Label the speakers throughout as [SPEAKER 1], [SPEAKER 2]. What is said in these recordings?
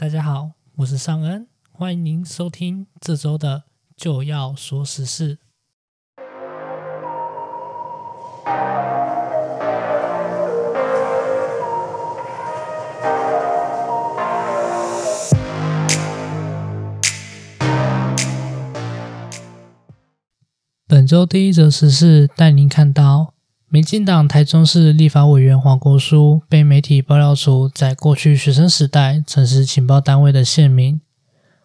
[SPEAKER 1] 大家好，我是尚恩，欢迎您收听这周的就要说时事。本周第一则时事带您看到。民进党台中市立法委员黄国书被媒体爆料出在过去学生时代曾是情报单位的县民。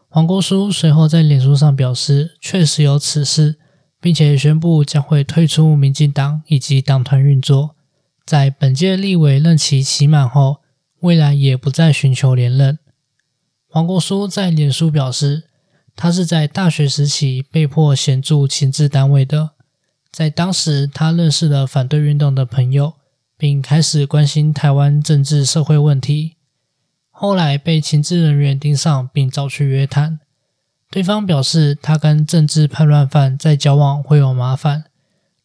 [SPEAKER 1] 黄国书随后在脸书上表示，确实有此事，并且宣布将会退出民进党以及党团运作。在本届立委任期期满后，未来也不再寻求连任。黄国书在脸书表示，他是在大学时期被迫协助情治单位的。在当时，他认识了反对运动的朋友，并开始关心台湾政治社会问题。后来被情治人员盯上，并找去约谈。对方表示，他跟政治叛乱犯在交往会有麻烦，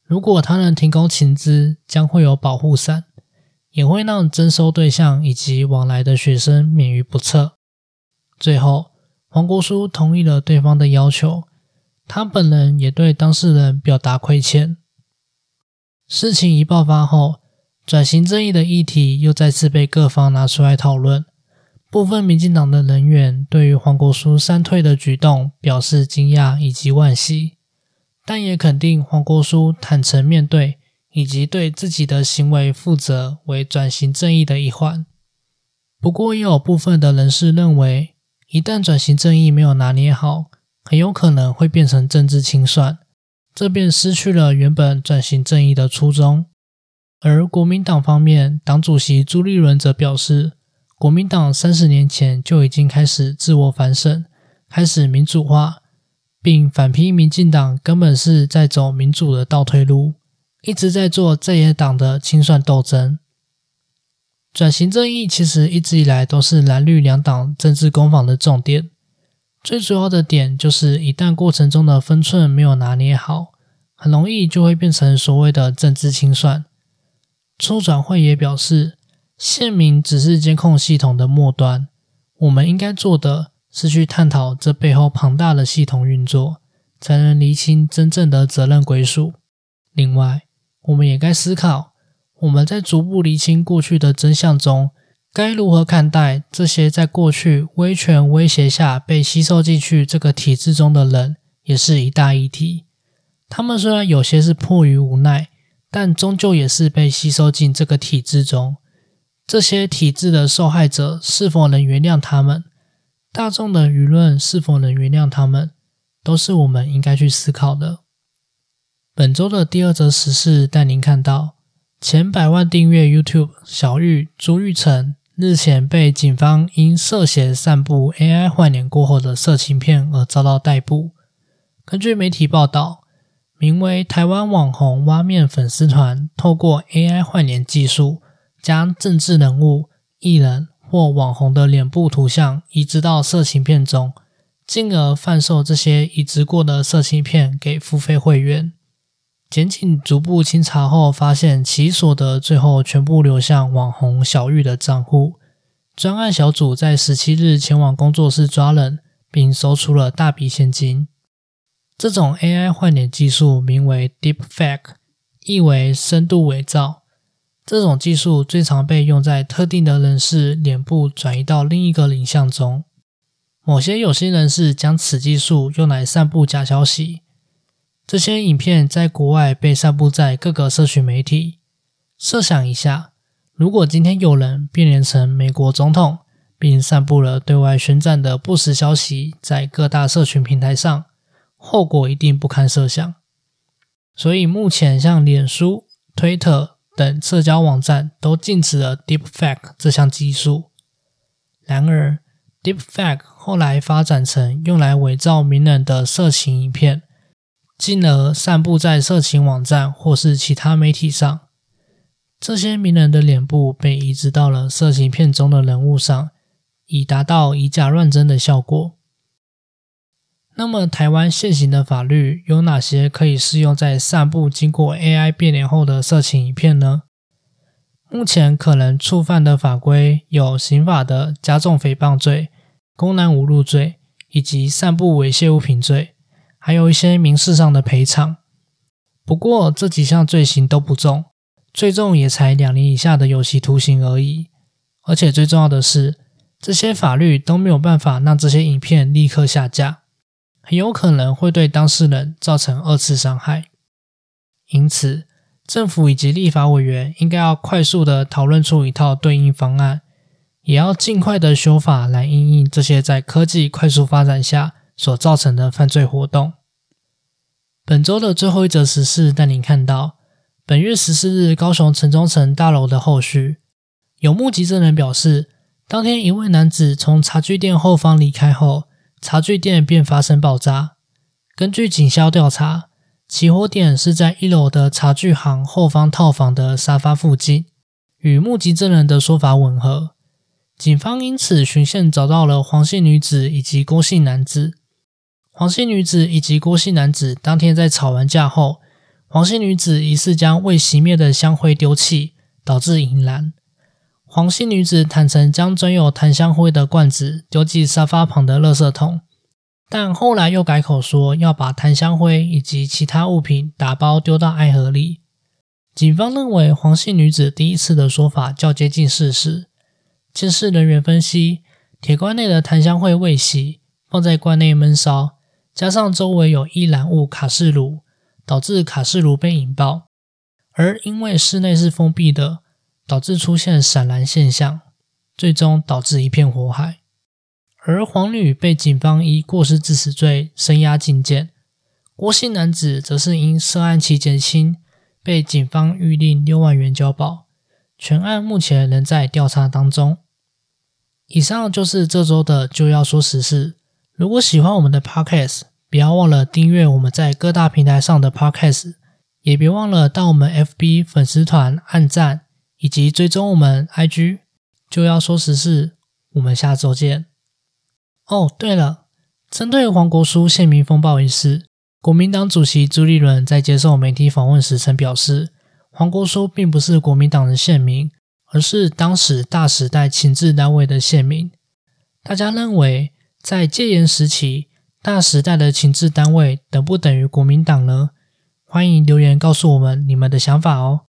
[SPEAKER 1] 如果他能提供情资，将会有保护伞，也会让征收对象以及往来的学生免于不测。最后，黄国书同意了对方的要求。他本人也对当事人表达亏欠。事情一爆发后，转型正义的议题又再次被各方拿出来讨论。部分民进党的人员对于黄国书删退的举动表示惊讶以及惋惜，但也肯定黄国书坦诚面对以及对自己的行为负责为转型正义的一环。不过，也有部分的人士认为，一旦转型正义没有拿捏好，很有可能会变成政治清算，这便失去了原本转型正义的初衷。而国民党方面，党主席朱立伦则表示，国民党三十年前就已经开始自我反省，开始民主化，并反批民进党根本是在走民主的倒退路，一直在做在野党的清算斗争。转型正义其实一直以来都是蓝绿两党政治攻防的重点。最主要的点就是，一旦过程中的分寸没有拿捏好，很容易就会变成所谓的政治清算。初转会也表示，县民只是监控系统的末端，我们应该做的是去探讨这背后庞大的系统运作，才能厘清真正的责任归属。另外，我们也该思考，我们在逐步厘清过去的真相中。该如何看待这些在过去威权威胁下被吸收进去这个体制中的人，也是一大议题。他们虽然有些是迫于无奈，但终究也是被吸收进这个体制中。这些体制的受害者是否能原谅他们？大众的舆论是否能原谅他们？都是我们应该去思考的。本周的第二则时事带您看到前百万订阅 YouTube 小玉朱玉成。日前被警方因涉嫌散布 AI 换脸过后的色情片而遭到逮捕。根据媒体报道，名为“台湾网红挖面粉丝团”透过 AI 换脸技术，将政治人物、艺人或网红的脸部图像移植到色情片中，进而贩售这些移植过的色情片给付费会员。检警逐步清查后，发现其所得最后全部流向网红小玉的账户。专案小组在十七日前往工作室抓人，并搜出了大笔现金。这种 AI 换脸技术名为 Deepfake，意为深度伪造。这种技术最常被用在特定的人士脸部转移到另一个影像中。某些有心人士将此技术用来散布假消息。这些影片在国外被散布在各个社群媒体。设想一下，如果今天有人变脸成美国总统，并散布了对外宣战的不实消息在各大社群平台上，后果一定不堪设想。所以，目前像脸书、推特等社交网站都禁止了 Deepfake 这项技术。然而，Deepfake 后来发展成用来伪造名人的色情影片。进而散布在色情网站或是其他媒体上。这些名人的脸部被移植到了色情片中的人物上，以达到以假乱真的效果。那么，台湾现行的法律有哪些可以适用在散布经过 AI 变脸后的色情影片呢？目前可能触犯的法规有刑法的加重诽谤罪公然侮辱罪以及散布猥亵物品罪，还有一些民事上的赔偿。不过这几项罪行都不重，最重也才两年以下的有期徒刑而已。而且最重要的是，这些法律都没有办法让这些影片立刻下架，很有可能会对当事人造成二次伤害。因此，政府以及立法委员应该要快速的讨论出一套对应方案。也要尽快的修法来应应这些在科技快速发展下所造成的犯罪活动。本周的最后一则时事带您看到，本月十四日高雄城中城大楼的后续，有目击证人表示，当天一位男子从茶具店后方离开后，茶具店便发生爆炸。根据警消调查，起火点是在一楼的茶具行后方套房的沙发附近，与目击证人的说法吻合。警方因此循线找到了黄姓女子以及郭姓男子。黄姓女子以及郭姓男子当天在吵完架后，黄姓女子疑似将未熄灭的香灰丢弃，导致引燃。黄姓女子坦诚将装有檀香灰的罐子丢进沙发旁的垃圾桶，但后来又改口说要把檀香灰以及其他物品打包丢到爱河里。警方认为黄姓女子第一次的说法较接近事实。监视人员分析，铁罐内的檀香灰未洗，放在罐内闷烧，加上周围有易燃物卡式炉，导致卡式炉被引爆。而因为室内是封闭的，导致出现闪燃现象，最终导致一片火海。而黄女被警方以过失致死罪声押禁见，郭姓男子则是因涉案期减轻，被警方预令六万元交保。全案目前仍在调查当中。以上就是这周的就要说实事。如果喜欢我们的 Podcast，不要忘了订阅我们在各大平台上的 Podcast，也别忘了到我们 FB 粉丝团按赞以及追踪我们 IG。就要说实事，我们下周见。哦，对了，针对黄国书县民风暴一事，国民党主席朱立伦在接受媒体访问时曾表示，黄国书并不是国民党的县民。而是当时大时代情治单位的县民。大家认为，在戒严时期，大时代的情治单位等不等于国民党呢？欢迎留言告诉我们你们的想法哦。